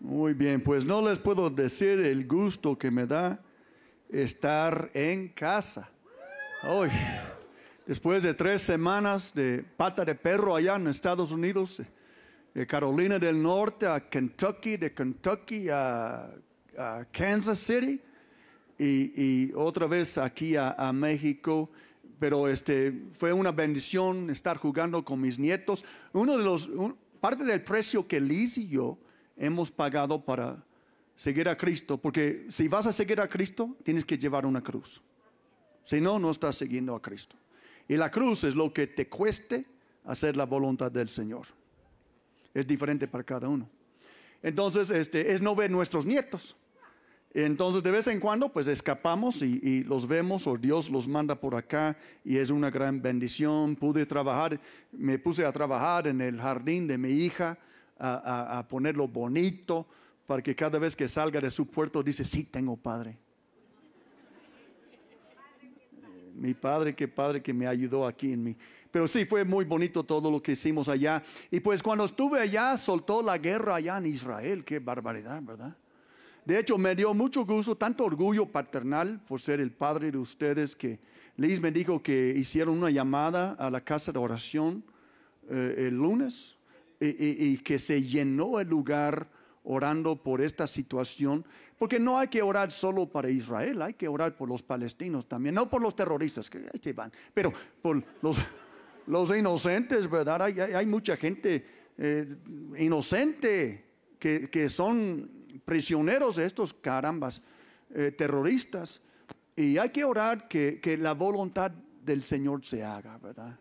Muy bien, pues no les puedo decir el gusto que me da estar en casa. Hoy, después de tres semanas de pata de perro allá en Estados Unidos, de Carolina del Norte a Kentucky, de Kentucky a, Kansas City y, otra vez aquí a, México. Pero este, fue una bendición estar jugando con mis nietos. Uno de los, parte del precio que Liz y yo hemos pagado para seguir a Cristo, porque si vas a seguir a Cristo, tienes que llevar una cruz. Si no, no estás siguiendo a Cristo. Y la cruz es lo que te cueste hacer la voluntad del Señor. Es diferente para cada uno. Entonces, este, es no ver nuestros nietos. Entonces, de vez en cuando, pues escapamos y, los vemos o Dios los manda por acá y es una gran bendición. Pude trabajar, me puse a trabajar en el jardín de mi hija a, ponerlo bonito para que cada vez que salga de su puerto dice, sí tengo padre. Mi padre, qué padre que me ayudó aquí en mí. Pero sí, fue muy bonito todo lo que hicimos allá. Y pues cuando estuve allá, soltó la guerra allá en Israel. Qué barbaridad, ¿verdad? De hecho, me dio mucho gusto, tanto orgullo paternal por ser el padre de ustedes, que Liz me dijo que hicieron una llamada a la casa de oración eh, el lunes y, que se llenó el lugar orando por esta situación, porque no hay que orar solo para Israel, hay que orar por los palestinos también, no por los terroristas, que ahí se van, pero por los, los inocentes, ¿verdad? Hay, mucha gente eh, inocente que, son prisioneros de estos carambas eh, terroristas, y hay que orar que, que la voluntad del Señor se haga, ¿verdad?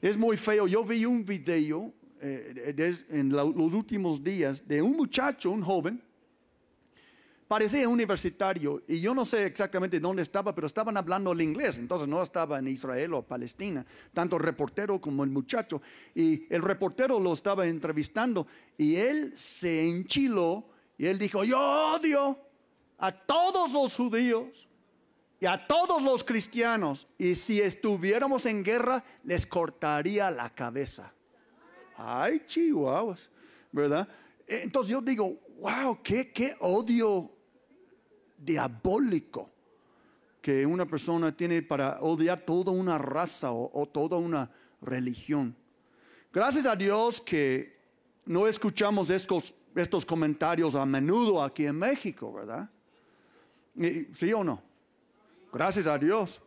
Es muy feo. Yo vi un video eh, en los últimos días de un muchacho, un joven, parecía universitario y yo no sé exactamente dónde estaba, pero estaban hablando el inglés, entonces no estaba en Israel o Palestina, tanto el reportero como el muchacho. Y el reportero lo estaba entrevistando y él se enchiló y él dijo, yo odio a todos los judíos y a todos los cristianos y si estuviéramos en guerra les cortaría la cabeza. Ay, chihuahuas, ¿verdad? Entonces yo digo, wow, qué, qué odio diabólico que una persona tiene para odiar toda una raza o, toda una religión. Gracias a Dios que no escuchamos estos, estos comentarios a menudo aquí en México, ¿verdad? ¿Sí o no? Gracias a Dios.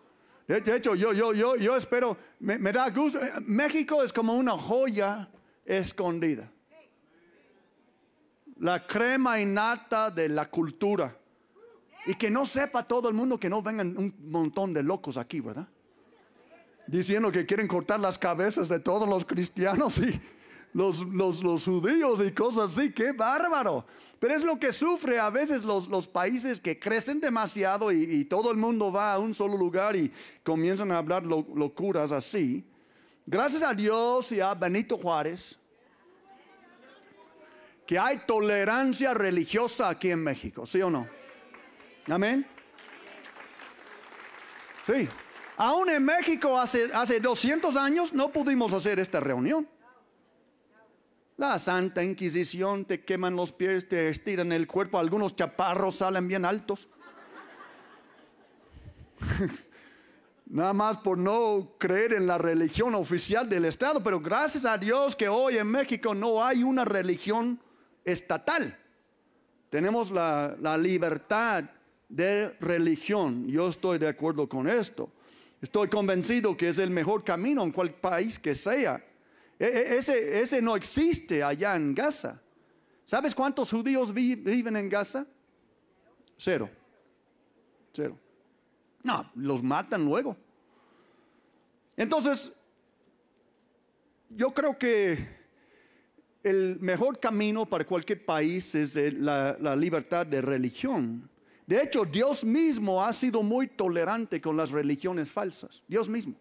De hecho, yo, yo, yo, yo espero, me, me da gusto. México es como una joya escondida. La crema innata de la cultura. Y que no sepa todo el mundo que no vengan un montón de locos aquí, ¿verdad? Diciendo que quieren cortar las cabezas de todos los cristianos y los, los, judíos y cosas así. ¡Qué bárbaro! Pero es lo que sufre a veces los, los países que crecen demasiado y, todo el mundo va a un solo lugar y comienzan a hablar locuras así. Gracias a Dios y a Benito Juárez, que hay tolerancia religiosa aquí en México, ¿sí o no? Amén. Sí. Aún en México hace, hace 200 años no pudimos hacer esta reunión. La Santa Inquisición te queman los pies, te estiran el cuerpo, algunos chaparros salen bien altos. Nada más por no creer en la religión oficial del Estado, pero gracias a Dios que hoy en México no hay una religión estatal. Tenemos la, libertad de religión. Yo estoy de acuerdo con esto. Estoy convencido que es el mejor camino en cualquier país que sea. E, e, ese, ese no existe allá en Gaza. ¿Sabes cuántos judíos viven en Gaza? Cero. Cero. No, los matan luego. Entonces, yo creo que el mejor camino para cualquier país es la, libertad de religión. De hecho, Dios mismo ha sido muy tolerante con las religiones falsas. Dios mismo.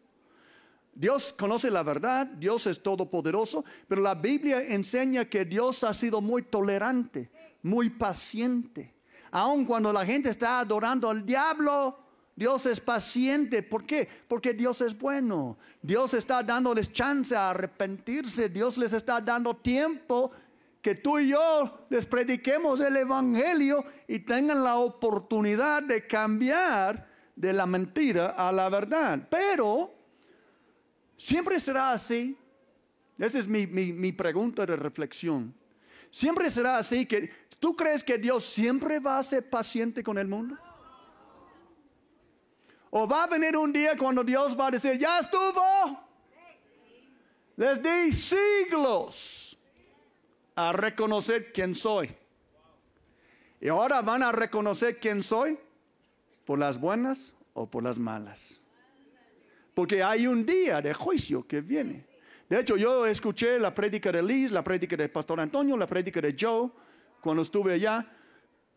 Dios conoce la verdad, Dios es todopoderoso, pero la Biblia enseña que Dios ha sido muy tolerante, muy paciente. Aun cuando la gente está adorando al diablo, Dios es paciente. ¿Por qué? Porque Dios es bueno. Dios está dándoles chance a arrepentirse. Dios les está dando tiempo que tú y yo les prediquemos el Evangelio y tengan la oportunidad de cambiar de la mentira a la verdad. Pero siempre será así. Esa es mi, mi pregunta de reflexión. Siempre será así que tú crees que Dios siempre va a ser paciente con el mundo. O va a venir un día cuando Dios va a decir, ya estuvo. Les di siglos a reconocer quién soy. Y ahora van a reconocer quién soy por las buenas o por las malas. Porque hay un día de juicio que viene. De hecho, yo escuché la prédica de Liz, la prédica de Pastor Antonio, la prédica de Joe cuando estuve allá.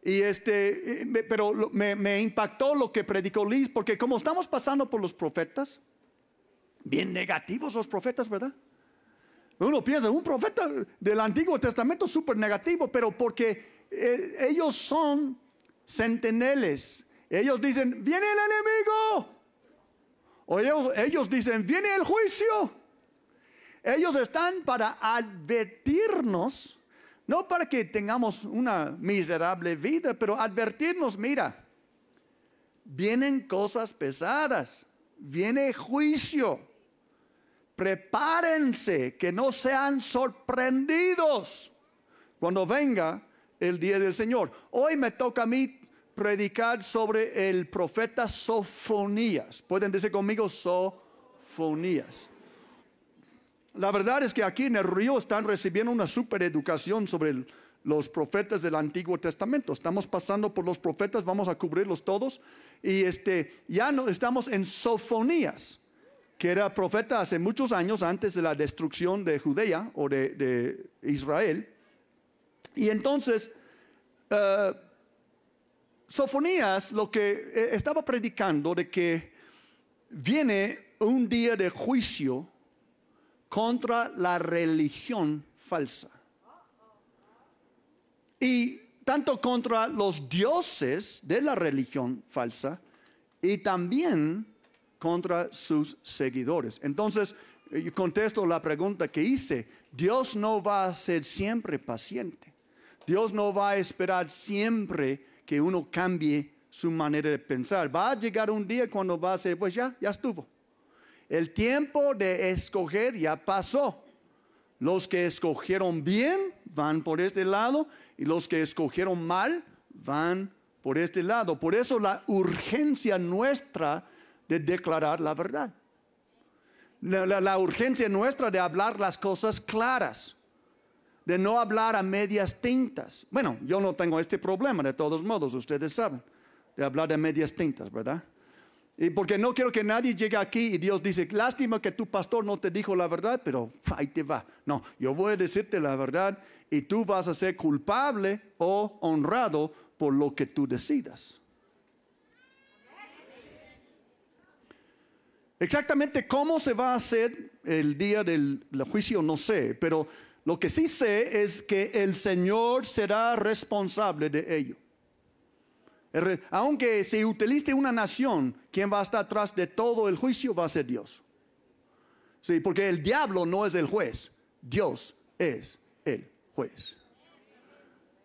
Y este, eh, pero me, impactó lo que predicó Liz, porque como estamos pasando por los profetas, bien negativos los profetas, ¿verdad? Uno piensa, un profeta del Antiguo Testamento súper negativo, pero porque eh, ellos son centineles. Ellos dicen, viene el enemigo. O ellos dicen, viene el juicio. Ellos están para advertirnos, no para que tengamos una miserable vida, pero advertirnos, mira, vienen cosas pesadas, viene juicio prepárense, que no sean sorprendidos cuando venga el día del Señor. Hoy me toca a mí predicar sobre el profeta Sofonías. Pueden decir conmigo Sofonías. La verdad es que aquí en el río están recibiendo una super educación sobre los profetas del Antiguo Testamento. Estamos pasando por los profetas, vamos a cubrirlos todos. Y este, ya no estamos en Sofonías que era profeta hace muchos años antes de la destrucción de Judea o de, Israel. Y entonces, uh, Sofonías lo que eh, estaba predicando de que viene un día de juicio contra la religión falsa. Y tanto contra los dioses de la religión falsa y también contra sus seguidores. Entonces, yo contesto la pregunta que hice. Dios no va a ser siempre paciente. Dios no va a esperar siempre que uno cambie su manera de pensar. Va a llegar un día cuando va a ser, pues ya, ya estuvo. El tiempo de escoger ya pasó. Los que escogieron bien van por este lado y los que escogieron mal van por este lado. Por eso la urgencia nuestra de declarar la verdad. La, urgencia nuestra de hablar las cosas claras, de no hablar a medias tintas. Bueno, yo no tengo este problema de todos modos, ustedes saben, de hablar a medias tintas, ¿verdad? Y porque no quiero que nadie llegue aquí y Dios dice, lástima que tu pastor no te dijo la verdad, pero ahí te va. No, yo voy a decirte la verdad y tú vas a ser culpable o honrado por lo que tú decidas. Exactamente cómo se va a hacer el día del juicio no sé, pero lo que sí sé es que el Señor será responsable de ello. Aunque se utilice una nación, quien va a estar atrás de todo el juicio va a ser Dios. Sí, porque el diablo no es el juez, Dios es el juez.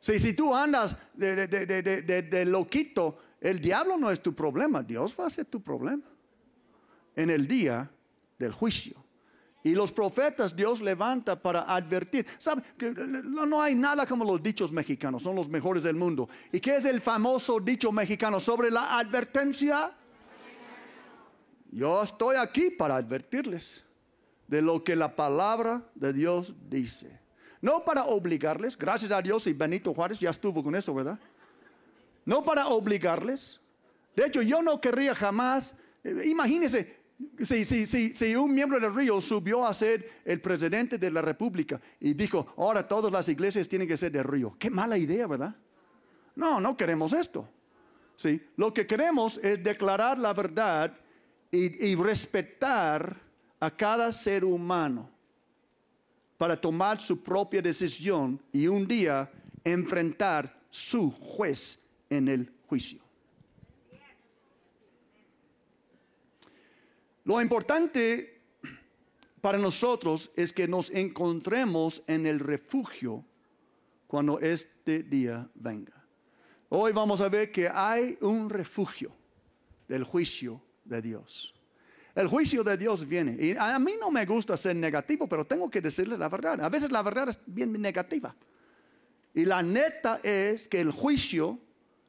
Sí, si tú andas de, de loquito, el diablo no es tu problema, Dios va a ser tu problema en el día del juicio. Y los profetas Dios levanta para advertir. ¿Sabe? Que no hay nada como los dichos mexicanos, son los mejores del mundo. ¿Y qué es el famoso dicho mexicano sobre la advertencia? Yo estoy aquí para advertirles de lo que la palabra de Dios dice. No para obligarles, gracias a Dios y Benito Juárez ya estuvo con eso, ¿verdad? No para obligarles. De hecho, yo no querría jamás, eh, imagínense, si, si, si, si, un miembro del río subió a ser el presidente de la república y dijo, ahora todas las iglesias tienen que ser del río. Qué mala idea, ¿verdad? No, no queremos esto. ¿Sí? Lo que queremos es declarar la verdad y, y respetar a cada ser humano para tomar su propia decisión y un día enfrentar su juez en el juicio. Lo importante para nosotros es que nos encontremos en el refugio cuando este día venga. Hoy vamos a ver que hay un refugio del juicio de Dios. El juicio de Dios viene. Y a mí no me gusta ser negativo, pero tengo que decirle la verdad. A veces la verdad es bien negativa. Y la neta es que el juicio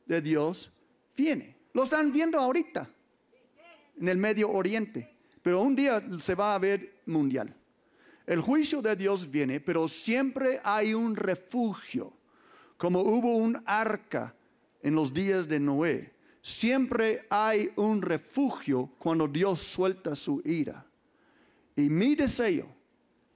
de Dios viene. Lo están viendo ahorita en el Medio Oriente, pero un día se va a ver mundial. El juicio de Dios viene, pero siempre hay un refugio, como hubo un arca en los días de Noé. Siempre hay un refugio cuando Dios suelta su ira. Y mi deseo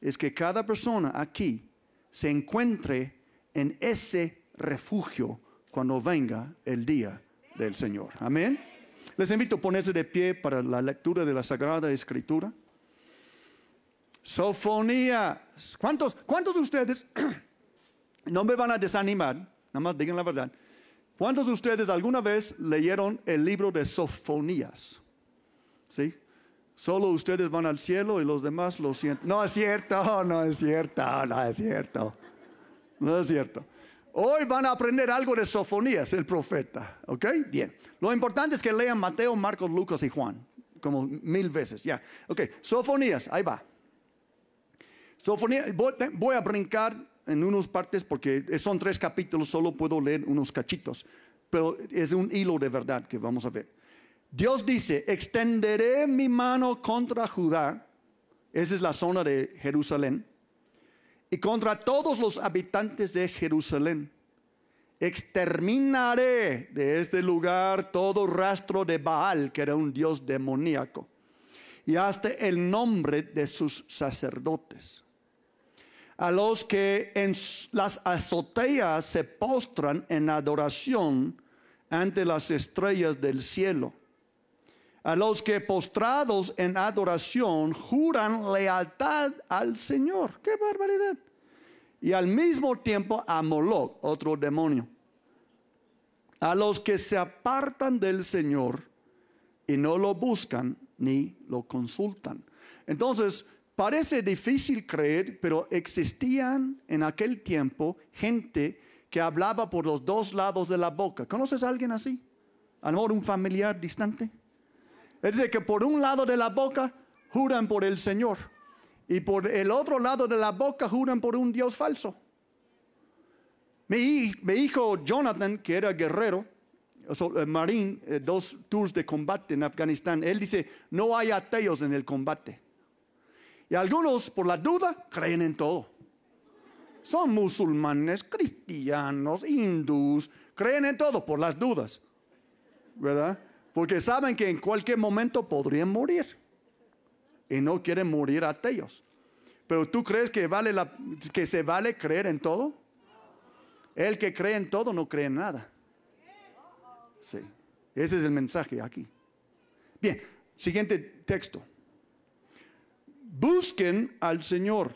es que cada persona aquí se encuentre en ese refugio cuando venga el día del Señor. Amén. Les invito a ponerse de pie para la lectura de la Sagrada Escritura. Sofonías. ¿Cuántos, ¿Cuántos de ustedes no me van a desanimar? Nada más digan la verdad. ¿Cuántos de ustedes alguna vez leyeron el libro de Sofonías? ¿Sí? Solo ustedes van al cielo y los demás lo sienten. No es cierto, no es cierto, no es cierto. No es cierto. Hoy van a aprender algo de Sofonías, el profeta. ¿Ok? Bien. Lo importante es que lean Mateo, Marcos, Lucas y Juan. Como mil veces. Ya. Ok. Sofonías, ahí va. Sofonías, voy, a brincar en unas partes porque son tres capítulos, solo puedo leer unos cachitos. Pero es un hilo de verdad que vamos a ver. Dios dice, extenderé mi mano contra Judá. Esa es la zona de Jerusalén y contra todos los habitantes de Jerusalén. Exterminaré de este lugar todo rastro de Baal, que era un dios demoníaco, y hasta el nombre de sus sacerdotes. A los que en las azoteas se postran en adoración ante las estrellas del cielo. A los que postrados en adoración juran lealtad al Señor. ¡Qué barbaridad! y al mismo tiempo a Moloch, otro demonio. A los que se apartan del Señor y no lo buscan ni lo consultan. Entonces, parece difícil creer, pero existían en aquel tiempo gente que hablaba por los dos lados de la boca. ¿Conoces a alguien así? A lo mejor un familiar distante. Es decir, que por un lado de la boca juran por el Señor y por el otro lado de la boca juran por un Dios falso. Mi, hijo Jonathan, que era guerrero, eh, marín, eh, dos tours de combate en Afganistán, él dice, no hay ateos en el combate. Y algunos, por la duda, creen en todo. Son musulmanes, cristianos, hindús, creen en todo por las dudas. ¿Verdad? Porque saben que en cualquier momento podrían morir y no quieren morir ateos. Pero tú crees que, vale la, que se vale creer en todo? El que cree en todo no cree en nada. Sí, ese es el mensaje aquí. Bien, siguiente texto. Busquen al Señor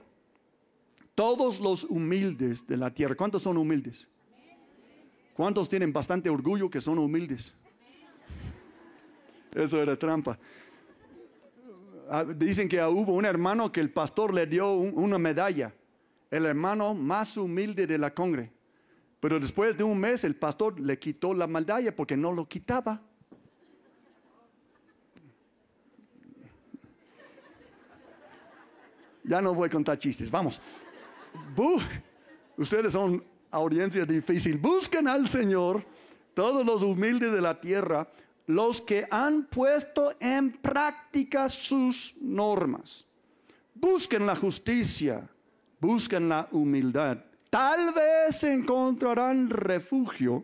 todos los humildes de la tierra. ¿Cuántos son humildes? ¿Cuántos tienen bastante orgullo que son humildes? Eso era trampa. Ah, dicen que hubo un hermano que el pastor le dio una medalla, el hermano más humilde de la congre. Pero después de un mes el pastor le quitó la medalla porque no lo quitaba. Ya no voy a contar chistes, vamos. Ustedes son audiencia difícil. Busquen al Señor, todos los humildes de la tierra, los que han puesto en práctica sus normas. Busquen la justicia, busquen la humildad. Tal vez encontrarán refugio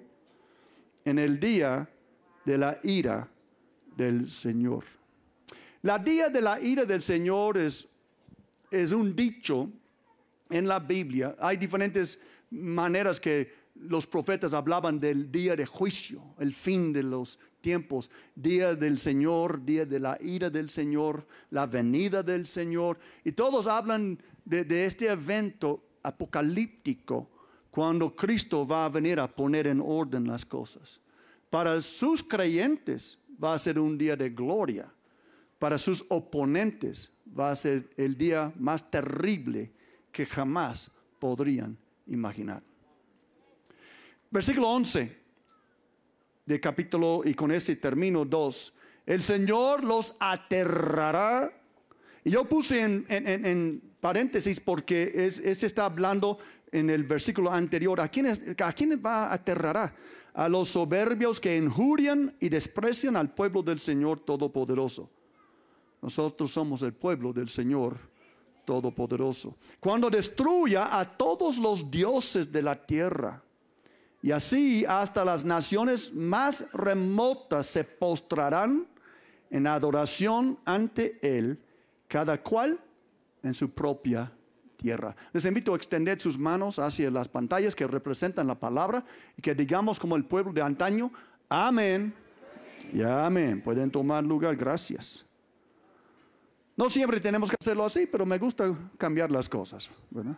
en el día de la ira del Señor. La día de la ira del Señor es, es un dicho en la Biblia. Hay diferentes maneras que los profetas hablaban del día de juicio, el fin de los tiempos, día del Señor, día de la ira del Señor, la venida del Señor. Y todos hablan de, este evento apocalíptico cuando Cristo va a venir a poner en orden las cosas. Para sus creyentes va a ser un día de gloria. Para sus oponentes va a ser el día más terrible que jamás podrían imaginar. Versículo 11 de capítulo, y con ese termino 2. El Señor los aterrará. Y yo puse en, paréntesis porque es, está hablando en el versículo anterior. ¿A quiénes, ¿A quiénes va a aterrará? A los soberbios que injurian y desprecian al pueblo del Señor Todopoderoso. Nosotros somos el pueblo del Señor Todopoderoso. Cuando destruya a todos los dioses de la tierra. Y así hasta las naciones más remotas se postrarán en adoración ante Él, cada cual en su propia tierra. Les invito a extender sus manos hacia las pantallas que representan la palabra y que digamos como el pueblo de antaño, amén. Y amén. Pueden tomar lugar, gracias. No siempre tenemos que hacerlo así, pero me gusta cambiar las cosas, ¿verdad?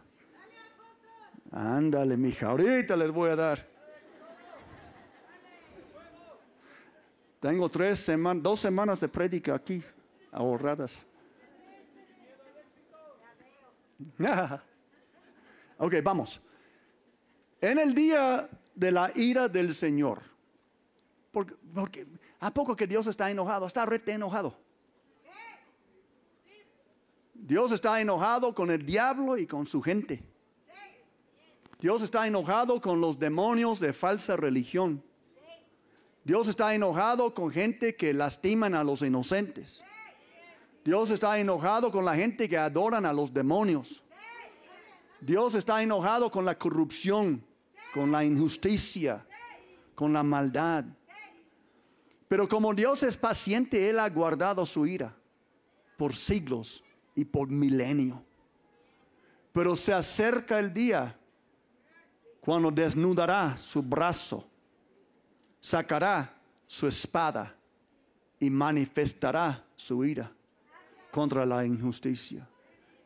Ándale, mija, ahorita les voy a dar. Tengo tres semanas, dos semanas de prédica aquí ahorradas. ok, vamos. En el día de la ira del Señor, porque, ¿a poco que Dios está enojado? Está rete enojado. Dios está enojado con el diablo y con su gente. Dios está enojado con los demonios de falsa religión. Dios está enojado con gente que lastiman a los inocentes. Dios está enojado con la gente que adoran a los demonios. Dios está enojado con la corrupción, con la injusticia, con la maldad. Pero como Dios es paciente, Él ha guardado su ira por siglos y por milenio. Pero se acerca el día cuando desnudará su brazo sacará su espada y manifestará su ira contra la injusticia.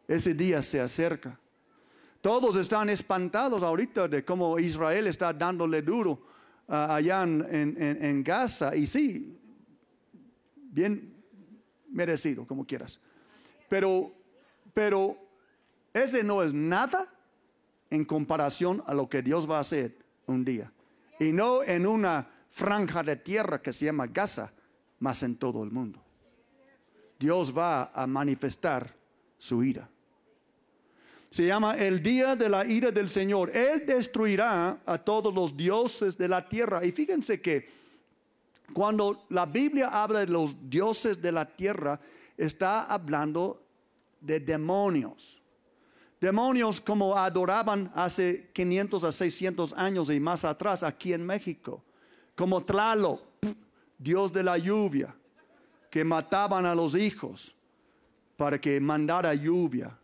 Ese día se acerca. Todos están espantados ahorita de cómo Israel está dándole duro ah, allá en, en Gaza. Y sí, bien merecido, como quieras. Pero, pero ese no es nada en comparación a lo que Dios va a hacer un día. Y no en una franja de tierra que se llama Gaza, más en todo el mundo. Dios va a manifestar su ira. Se llama el día de la ira del Señor. Él destruirá a todos los dioses de la tierra. Y fíjense que cuando la Biblia habla de los dioses de la tierra, está hablando de demonios. Demonios como adoraban hace 500 a 600 años y más atrás aquí en México como Tlaloc, Dios de la lluvia, que mataban a los hijos para que mandara lluvia.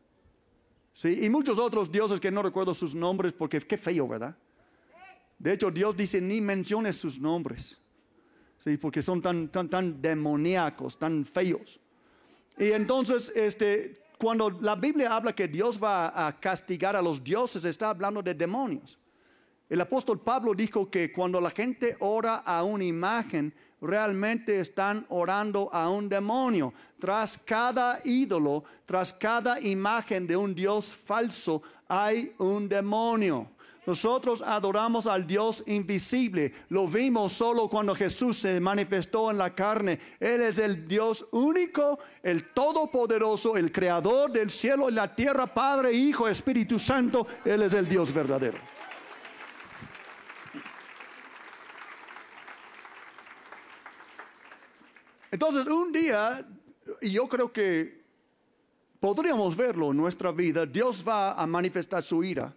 ¿Sí? Y muchos otros dioses que no recuerdo sus nombres porque qué feo, ¿verdad? De hecho, Dios dice ni menciones sus nombres. ¿Sí? Porque son tan, tan, tan demoníacos, tan feos. Y entonces, este, cuando la Biblia habla que Dios va a castigar a los dioses, está hablando de demonios. El apóstol Pablo dijo que cuando la gente ora a una imagen, realmente están orando a un demonio. Tras cada ídolo, tras cada imagen de un Dios falso, hay un demonio. Nosotros adoramos al Dios invisible. Lo vimos solo cuando Jesús se manifestó en la carne. Él es el Dios único, el todopoderoso, el creador del cielo y la tierra, Padre, Hijo, Espíritu Santo. Él es el Dios verdadero. Entonces, un día, y yo creo que podríamos verlo en nuestra vida, Dios va a manifestar su ira.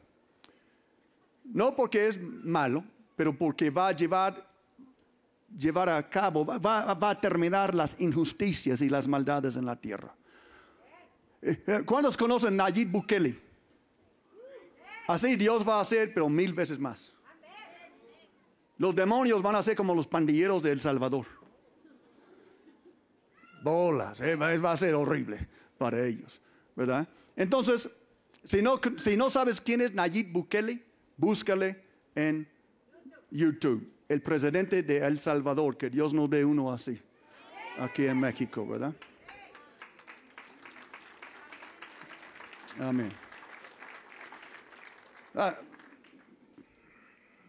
No porque es malo, pero porque va a llevar, llevar a cabo, va, va a terminar las injusticias y las maldades en la tierra. Eh, eh, ¿Cuántos conocen Nayib Bukele? Así Dios va a hacer, pero mil veces más. Los demonios van a ser como los pandilleros de El Salvador bolas, eh, va a ser horrible para ellos, ¿verdad? Entonces, si no, si no sabes quién es Nayib Bukele, búscale en YouTube, el presidente de El Salvador, que Dios nos dé uno así, aquí en México, ¿verdad? Amén. Ah,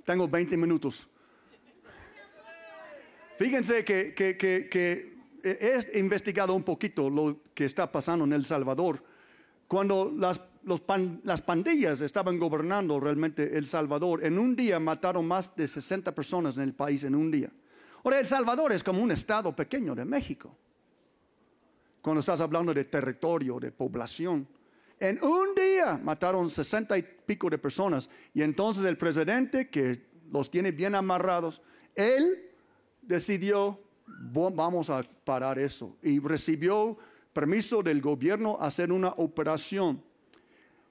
Tengo 20 minutos. Fíjense que, que, he investigado un poquito lo que está pasando en El Salvador. Cuando las, las pandillas estaban gobernando realmente El Salvador, en un día mataron más de 60 personas en el país en un día. Ahora, El Salvador es como un estado pequeño de México. Cuando estás hablando de territorio, de población. En un día mataron 60 y pico de personas. Y entonces el presidente, que los tiene bien amarrados, él decidió, vamos a parar eso. Y recibió permiso del gobierno a hacer una operación.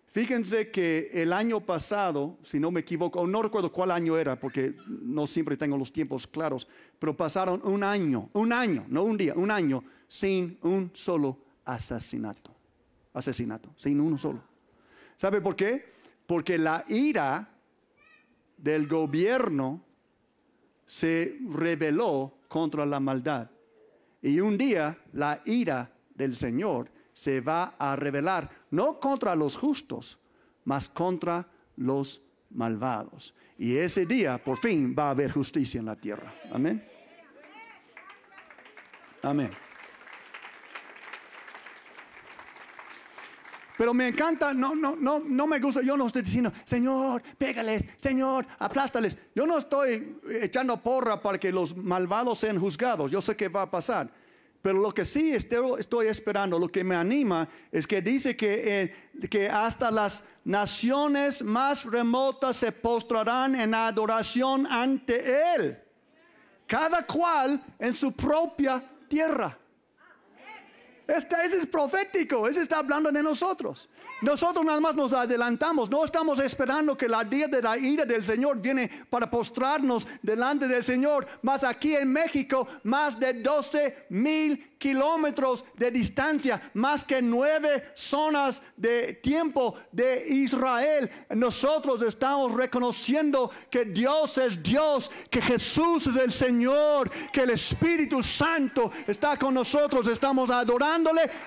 Fíjense que el año pasado, si no me equivoco, no recuerdo cuál año era, porque no siempre tengo los tiempos claros, pero pasaron un año, un año, no un día, un año, sin un solo asesinato. Asesinato, sin uno solo. ¿Sabe por qué? Porque la ira del gobierno se rebeló contra la maldad. Y un día la ira del Señor se va a revelar, no contra los justos, mas contra los malvados. Y ese día, por fin, va a haber justicia en la tierra. Amén. Amén. Pero me encanta, no, no, no, no me gusta, yo no estoy diciendo, Señor, pégales, Señor, aplástales. Yo no estoy echando porra para que los malvados sean juzgados, yo sé que va a pasar. Pero lo que sí estoy, esperando, lo que me anima, es que dice que, eh, que hasta las naciones más remotas se postrarán en adoración ante Él. Cada cual en su propia tierra. Este, ese es profético, ese está hablando de nosotros. Nosotros nada más nos adelantamos, no estamos esperando que la día de la ira del Señor viene para postrarnos delante del Señor. Más aquí en México, más de 12 mil kilómetros de distancia, más que nueve zonas de tiempo de Israel. Nosotros estamos reconociendo que Dios es Dios, que Jesús es el Señor, que el Espíritu Santo está con nosotros. Estamos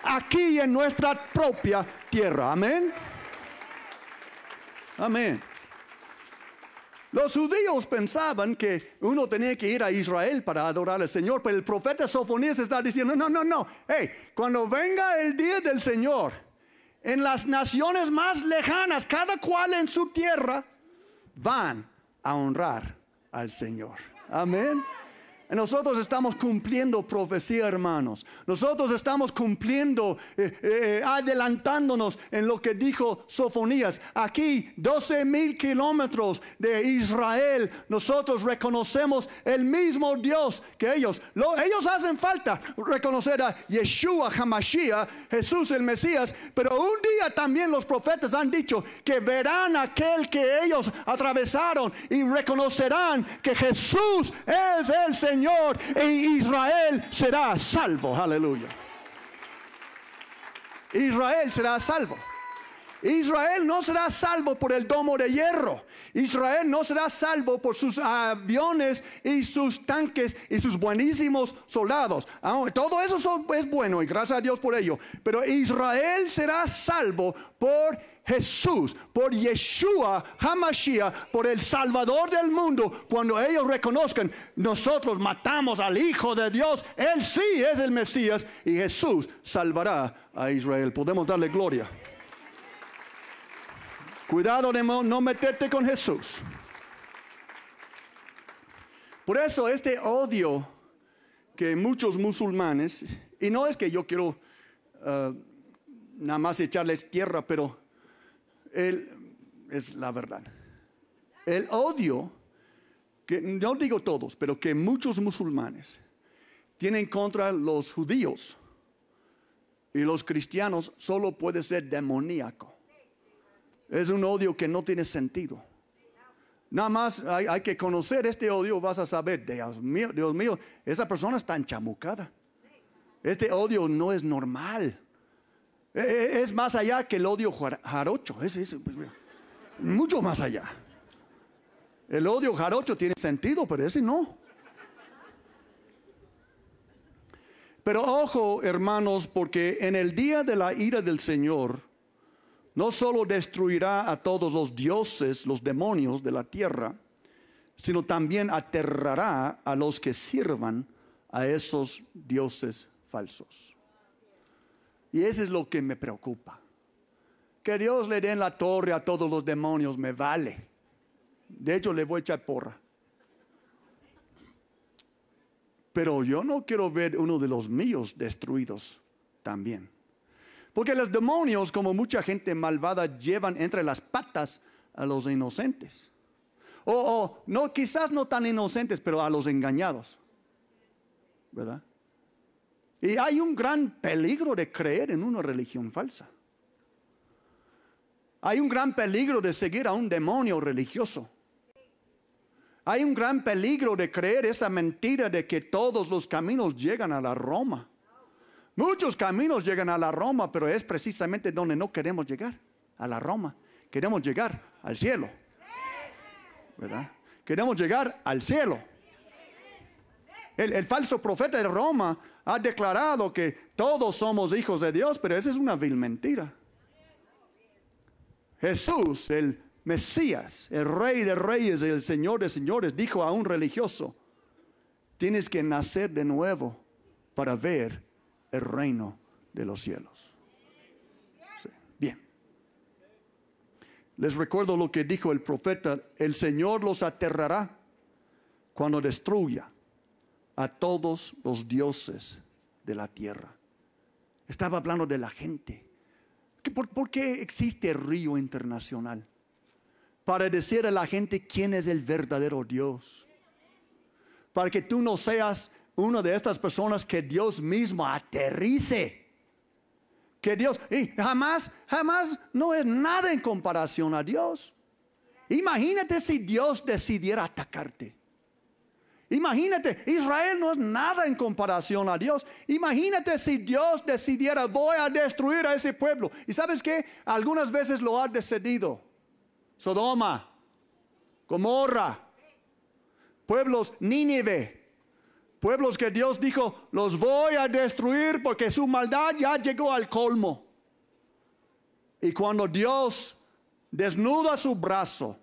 aquí en nuestra propia tierra. Amén. Amén. Los judíos pensaban que uno tenía que ir a Israel para adorar al Señor, pero el profeta Sofonías está diciendo, no, no, no, hey, cuando venga el día del Señor, en las naciones más lejanas, cada cual en su tierra, van a honrar al Señor. Amén. Nosotros estamos cumpliendo profecía, hermanos. Nosotros estamos cumpliendo, eh, eh, adelantándonos en lo que dijo Sofonías. Aquí, 12 mil kilómetros de Israel, nosotros reconocemos el mismo Dios que ellos. ellos hacen falta reconocer a Yeshua Hamashiach, Jesús el Mesías, pero un día también los profetas han dicho que verán aquel que ellos atravesaron y reconocerán que Jesús es el Señor Señor e Israel será salvo. Aleluya. Israel será salvo. Israel no será salvo por el domo de hierro. Israel no será salvo por sus aviones y sus tanques y sus buenísimos soldados. Todo eso es bueno y gracias a Dios por ello. Pero Israel será salvo por Jesús, por Yeshua Hamashiach, por el Salvador del mundo, cuando ellos reconozcan, nosotros matamos al Hijo de Dios, Él sí es el Mesías y Jesús salvará a Israel. Podemos darle gloria. Cuidado de no meterte con Jesús. Por eso este odio que muchos musulmanes, y no es que yo quiero uh, nada más echarles tierra, pero él, es la verdad. El odio, que no digo todos, pero que muchos musulmanes tienen contra los judíos y los cristianos solo puede ser demoníaco. Es un odio que no tiene sentido. Nada más hay, que conocer este odio, vas a saber, Dios mío, Dios mío, esa persona está enchamucada. Este odio no es normal. E, e, es más allá que el odio jarocho, es, mucho más allá. El odio jarocho tiene sentido, pero ese no. Pero ojo, hermanos, porque en el día de la ira del Señor, no solo destruirá a todos los dioses, los demonios de la tierra, sino también aterrará a los que sirvan a esos dioses falsos. Y eso es lo que me preocupa. Que Dios le dé en la torre a todos los demonios me vale. De hecho, le voy a echar porra. Pero yo no quiero ver uno de los míos destruidos también. Porque los demonios, como mucha gente malvada, llevan entre las patas a los inocentes. O, no, quizás no tan inocentes, pero a los engañados. ¿Verdad? Y hay un gran peligro de creer en una religión falsa. Hay un gran peligro de seguir a un demonio religioso. Hay un gran peligro de creer esa mentira de que todos los caminos llegan a la Roma. Muchos caminos llegan a la Roma, pero es precisamente donde no queremos llegar, a la Roma. Queremos llegar al cielo. ¿Verdad? Queremos llegar al cielo. El, el, falso profeta de Roma ha declarado que todos somos hijos de Dios, pero esa es una vil mentira. Jesús, el Mesías, el rey de reyes el señor de señores, dijo a un religioso, tienes que nacer de nuevo para ver el reino de los cielos. bien. Les recuerdo lo que dijo el profeta, el Señor los aterrará cuando destruya a todos los dioses de la tierra. Estaba hablando de la gente. ¿Por, ¿Por, qué existe el río internacional? Para decir a la gente quién es el verdadero Dios. Para que tú no seas una de estas personas que Dios mismo aterrice. Que Dios, y jamás, jamás no es nada en comparación a Dios. Imagínate si Dios decidiera atacarte. Imagínate, Israel no es nada en comparación a Dios. Imagínate si Dios decidiera, voy a destruir a ese pueblo. Y sabes que algunas veces lo ha decidido. Sodoma, Gomorra, pueblos Nínive, Pueblos que Dios dijo, los voy a destruir porque su maldad ya llegó al colmo. Y cuando Dios desnuda su brazo,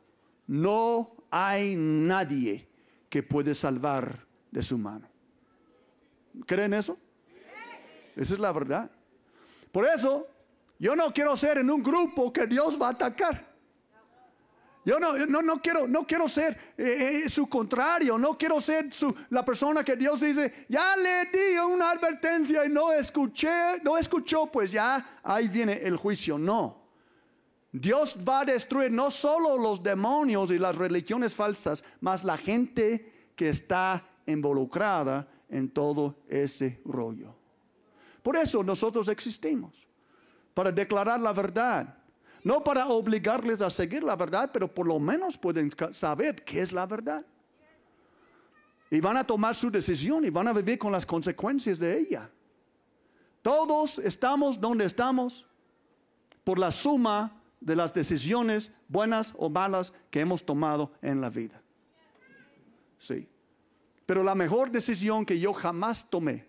no hay nadie que puede salvar de su mano. ¿Creen eso? Esa es la verdad. Por eso, yo no quiero ser en un grupo que Dios va a atacar. Yo no, no, no, quiero, no quiero ser eh, eh, su contrario, no quiero ser su, la persona que Dios dice, ya le di una advertencia y no escuché, no escuchó, pues ya ahí viene el juicio. No. Dios va a destruir no solo los demonios y las religiones falsas, más la gente que está involucrada en todo ese rollo. Por eso nosotros existimos, para declarar la verdad no para obligarles a seguir la verdad, pero por lo menos pueden saber qué es la verdad. Y van a tomar su decisión y van a vivir con las consecuencias de ella. Todos estamos donde estamos por la suma de las decisiones buenas o malas que hemos tomado en la vida. Sí. Pero la mejor decisión que yo jamás tomé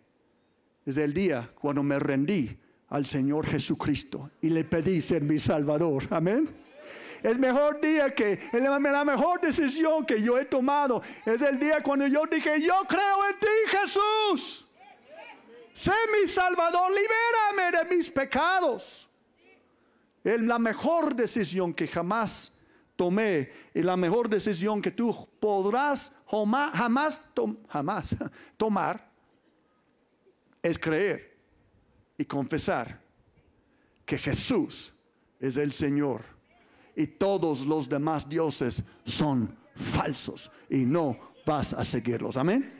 es el día cuando me rendí al Señor Jesucristo y le pedí ser mi Salvador. Amén. Es mejor día que, la mejor decisión que yo he tomado es el día cuando yo dije, yo creo en ti Jesús. Sé mi Salvador, libérame de mis pecados. Es la mejor decisión que jamás tomé y la mejor decisión que tú podrás jamás, jamás tomar es creer y confesar que Jesús es el Señor y todos los demás dioses son falsos y no vas a seguirlos. Amén.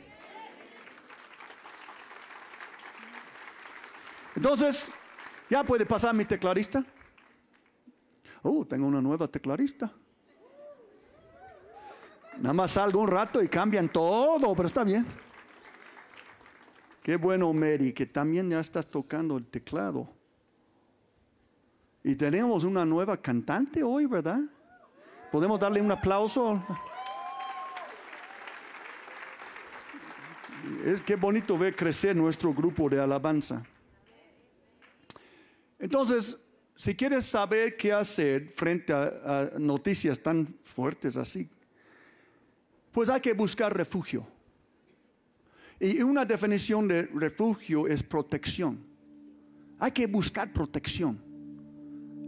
Entonces, ya puede pasar mi teclarista. Oh, tengo una nueva teclarista. Nada más salgo un rato y cambian todo, pero está bien. Qué bueno, Mary, que también ya estás tocando el teclado. Y tenemos una nueva cantante hoy, ¿verdad? ¿Podemos darle un aplauso? Es qué bonito ver crecer nuestro grupo de alabanza. Entonces, si quieres saber qué hacer frente a, a noticias tan fuertes así, pues hay que buscar refugio. Y una definición de refugio es protección. Hay que buscar protección.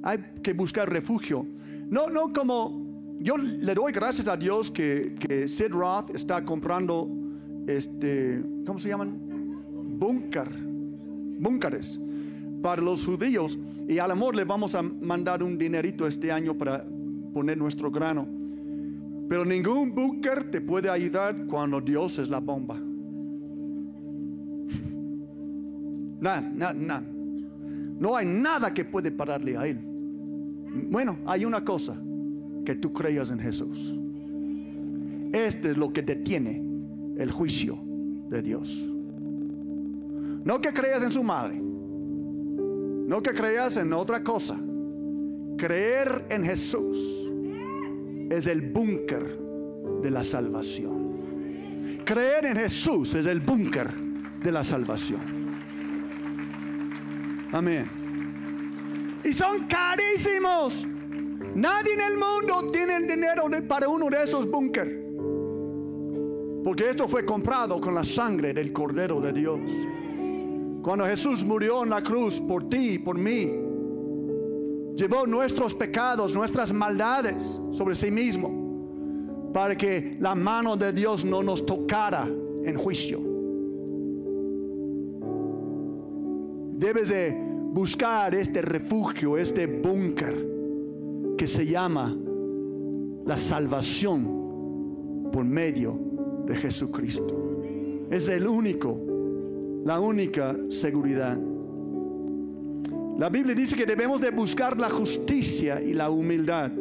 Hay que buscar refugio. No, no como yo le doy gracias a Dios que, que Sid Roth está comprando este, ¿cómo se llaman? Búnker, búnkeres para los judíos. Y al amor le vamos a mandar un dinerito este año para poner nuestro grano. Pero ningún búnker te puede ayudar cuando Dios es la bomba. No hay nada que puede pararle a Él. Bueno, hay una cosa, que tú creas en Jesús. Este es lo que detiene el juicio de Dios. No que creas en su madre, no que creas en otra cosa. Creer en Jesús es el búnker de la salvación. Creer en Jesús es el búnker de la salvación. Amén. Y son carísimos. Nadie en el mundo tiene el dinero para uno de esos búnker. Porque esto fue comprado con la sangre del Cordero de Dios. Cuando Jesús murió en la cruz por ti y por mí, llevó nuestros pecados, nuestras maldades sobre sí mismo, para que la mano de Dios no nos tocara en juicio. Debes de buscar este refugio, este búnker que se llama la salvación por medio de Jesucristo. Es el único, la única seguridad. La Biblia dice que debemos de buscar la justicia y la humildad,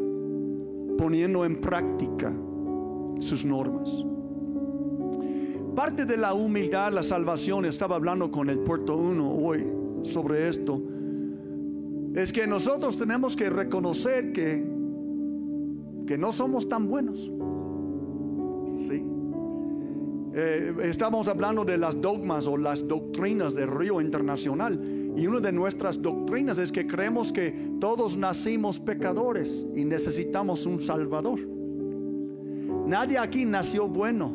poniendo en práctica sus normas. Parte de la humildad, la salvación, estaba hablando con el puerto 1 hoy sobre esto, es que nosotros tenemos que reconocer que, que no somos tan buenos. Sí. Eh, estamos hablando de las dogmas o las doctrinas del río internacional. Y una de nuestras doctrinas es que creemos que todos nacimos pecadores y necesitamos un Salvador. Nadie aquí nació bueno.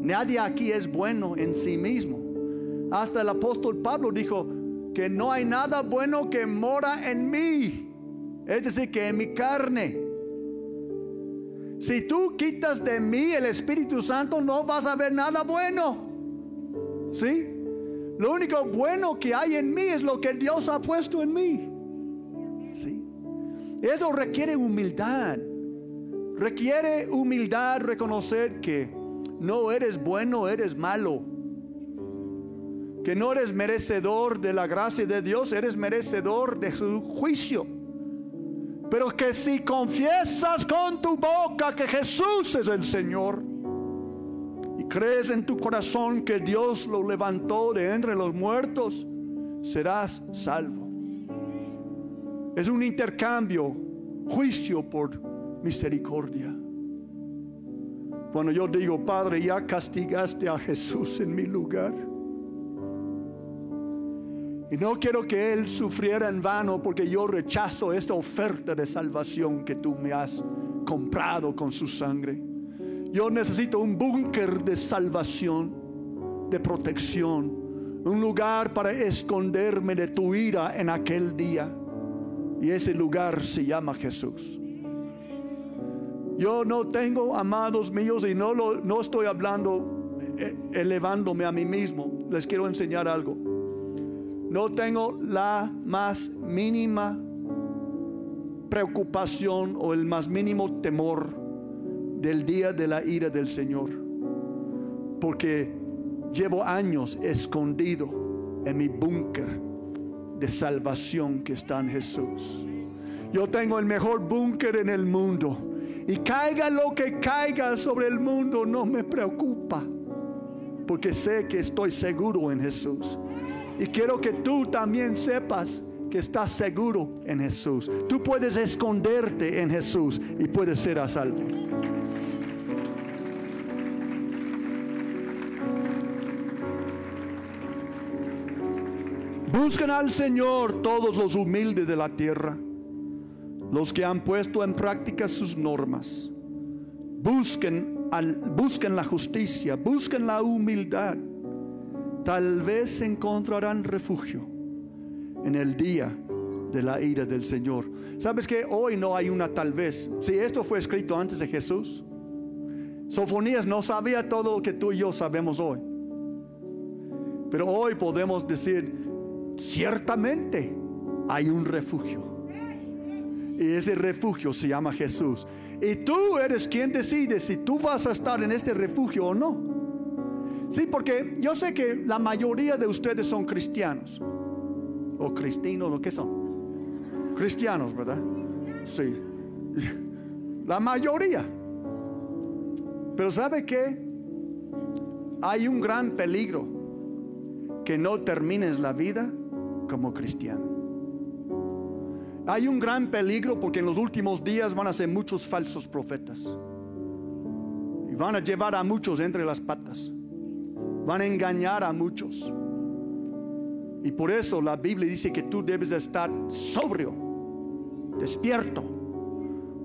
Nadie aquí es bueno en sí mismo. Hasta el apóstol Pablo dijo que no hay nada bueno que mora en mí. Es decir, que en mi carne. Si tú quitas de mí el Espíritu Santo, no vas a ver nada bueno. ¿Sí? Lo único bueno que hay en mí es lo que Dios ha puesto en mí. ¿Sí? Eso requiere humildad. Requiere humildad reconocer que no eres bueno, eres malo. Que no eres merecedor de la gracia de Dios, eres merecedor de su juicio. Pero que si confiesas con tu boca que Jesús es el Señor y crees en tu corazón que Dios lo levantó de entre los muertos, serás salvo. Es un intercambio, juicio por misericordia. Cuando yo digo, Padre, ya castigaste a Jesús en mi lugar y no quiero que Él sufriera en vano porque yo rechazo esta oferta de salvación que tú me has comprado con su sangre. Yo necesito un búnker de salvación, de protección, un lugar para esconderme de tu ira en aquel día. Y ese lugar se llama Jesús. Yo no tengo amados míos y no, lo, no estoy hablando eh, elevándome a mí mismo. Les quiero enseñar algo no tengo la más mínima preocupación o el más mínimo temor del día de la ira del Señor. Porque llevo años escondido en mi búnker de salvación que está en Jesús. Yo tengo el mejor búnker en el mundo. Y caiga lo que caiga sobre el mundo, no me preocupa. Porque sé que estoy seguro en Jesús. Y quiero que tú también sepas que estás seguro en Jesús. Tú puedes esconderte en Jesús y puedes ser a salvo. Busquen al Señor todos los humildes de la tierra, los que han puesto en práctica sus normas. Busquen al, busquen la justicia, busquen la humildad, tal vez encontrarán refugio en el día de la ira del Señor. ¿Sabes que hoy no hay una tal vez? Si esto fue escrito antes de Jesús, Sofonías no sabía todo lo que tú y yo sabemos hoy. Pero hoy podemos decir, ciertamente hay un refugio. Y ese refugio se llama Jesús. Y tú eres quien decide si tú vas a estar en este refugio o no. Sí, porque yo sé que la mayoría de ustedes son cristianos. O cristinos, ¿o qué son? Cristianos, ¿verdad? Sí. La mayoría. Pero ¿sabe qué? Hay un gran peligro que no termines la vida como cristiano. Hay un gran peligro porque en los últimos días van a ser muchos falsos profetas. Y van a llevar a muchos entre las patas. Van a engañar a muchos. Y por eso la Biblia dice que tú debes estar sobrio, despierto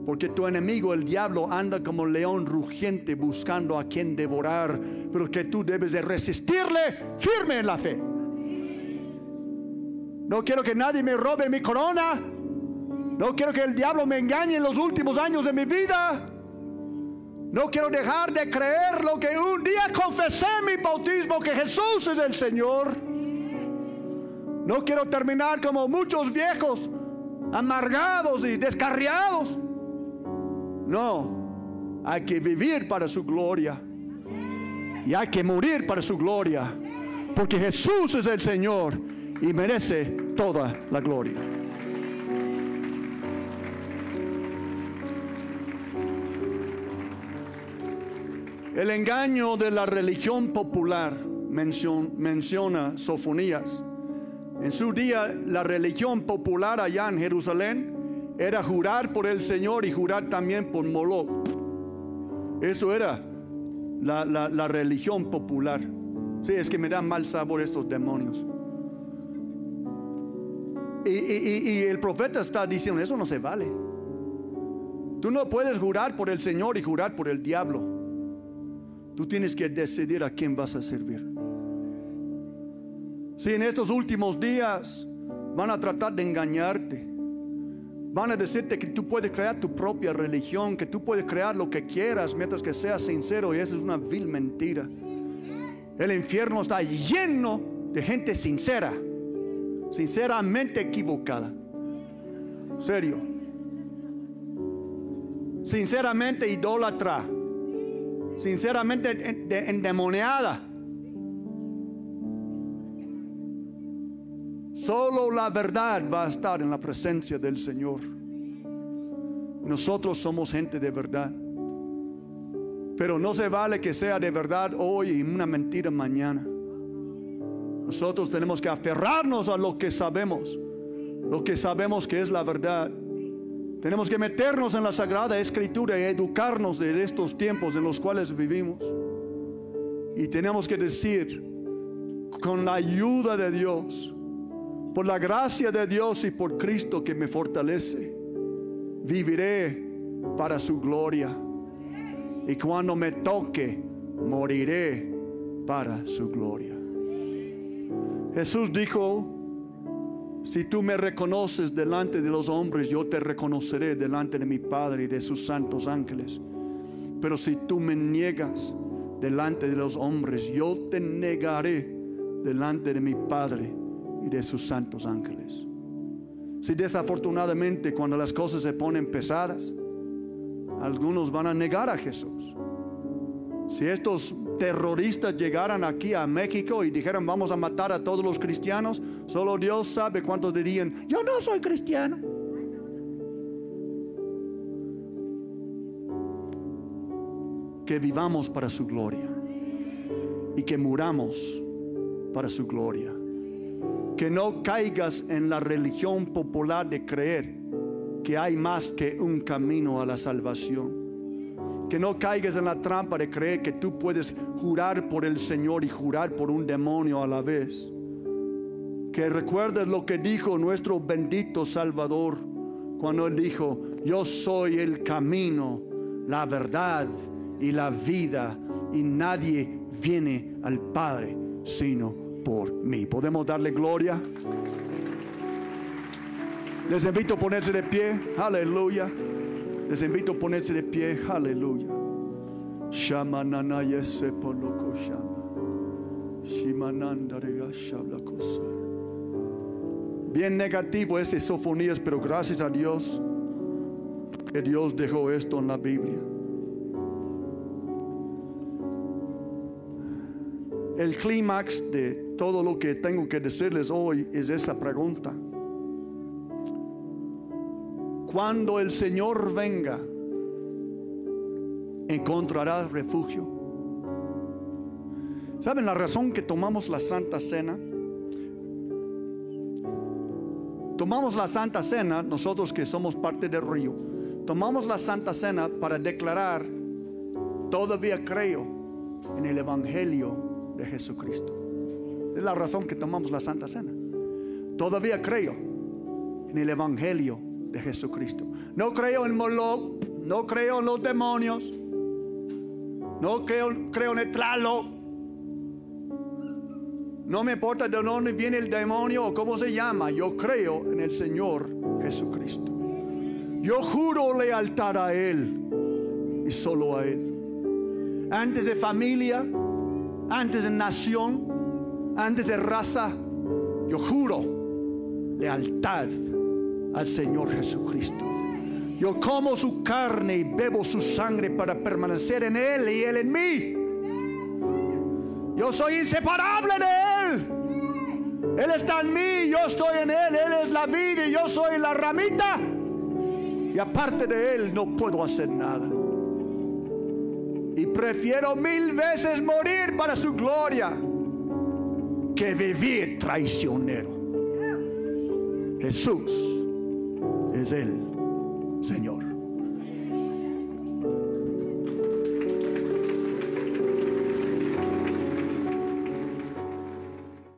porque tu enemigo, el diablo, anda como león rugiente buscando a quien devorar, pero que tú debes de resistirle firme en la fe. No quiero que nadie me robe mi corona. No quiero que el diablo me engañe en los últimos años de mi vida. No quiero dejar de creer lo que un día confesé en mi bautismo, que Jesús es el Señor. No quiero terminar como muchos viejos, amargados y descarriados. No, hay que vivir para su gloria. Y hay que morir para su gloria. Porque Jesús es el Señor y merece toda la gloria. El engaño de la religión popular menciona Sofonías. En su día, la religión popular allá en Jerusalén era jurar por el Señor y jurar también por Moloch. Eso era la, religión popular. Sí, es que me dan mal sabor estos demonios. Y, y, el profeta está diciendo, eso no se vale. Tú no puedes jurar por el Señor y jurar por el diablo. Tú tienes que decidir a quién vas a servir. Si en estos últimos días van a tratar de engañarte, Van a decirte que tú puedes crear tu propia religión, que tú puedes crear lo que quieras mientras que seas sincero y esa es una vil mentira. El infierno está lleno de gente sincera, sinceramente equivocada. Serio. Sinceramente idólatra. Sinceramente endemoniada. Solo la verdad va a estar en la presencia del Señor. Nosotros somos gente de verdad. Pero no se vale que sea de verdad hoy y una mentira mañana. Nosotros tenemos que aferrarnos a lo que sabemos, lo que sabemos que es la verdad. Tenemos que meternos en la Sagrada Escritura y educarnos de estos tiempos en los cuales vivimos. Y tenemos que decir, con la ayuda de Dios, por la gracia de Dios y por Cristo que me fortalece, viviré para su gloria. Y cuando me toque, moriré para su gloria. Jesús dijo, si tú me reconoces delante de los hombres, yo te reconoceré delante de mi Padre y de sus santos ángeles. Pero si tú me niegas delante de los hombres, yo te negaré delante de mi Padre y de sus santos ángeles. Si desafortunadamente cuando las cosas se ponen pesadas, algunos van a negar a Jesús. Si estos terroristas llegaran aquí a México y dijeran vamos a matar a todos los cristianos, solo Dios sabe cuántos dirían, yo no soy cristiano. Que vivamos para su gloria y que muramos para su gloria que no caigas en la religión popular de creer que hay más que un camino a la salvación. Que no caigas en la trampa de creer que tú puedes jurar por el Señor y jurar por un demonio a la vez. Que recuerdes lo que dijo nuestro bendito Salvador cuando él dijo, yo soy el camino, la verdad y la vida y nadie viene al Padre sino por mí. ¿Podemos darle gloria? Les invito a ponerse de pie, aleluya. Les invito a ponerse de pie, aleluya. Yese poloko shama. Shimananda rega shabla cosa. Bien negativo ese sofonías, pero gracias a Dios que Dios dejó esto en la Biblia. El clímax de todo lo que tengo que decirles hoy es esa pregunta. Cuando el Señor venga, encontrará refugio. ¿Saben la razón que tomamos la Santa Cena? Tomamos la Santa Cena, nosotros que somos parte del río, tomamos la Santa Cena para declarar, todavía creo en el Evangelio de Jesucristo. Es la razón que tomamos la Santa Cena. Todavía creo en el Evangelio de Jesucristo. No creo en Moloch, no creo en los demonios, no creo, creo en el Tlaloc. No me importa de dónde viene el demonio o cómo se llama. Yo creo en el Señor Jesucristo. Yo juro lealtad a Él y solo a Él. Antes de familia, antes de nación, antes de raza, yo juro lealtad al Señor Jesucristo. Yo como su carne y bebo su sangre para permanecer en Él y Él en mí. Yo soy inseparable de Él. Él está en mí, yo estoy en Él. Él es la vida y yo soy la ramita. Y aparte de Él no puedo hacer nada. Y prefiero mil veces morir para su gloria que vivir traicionero. Jesús es el Señor.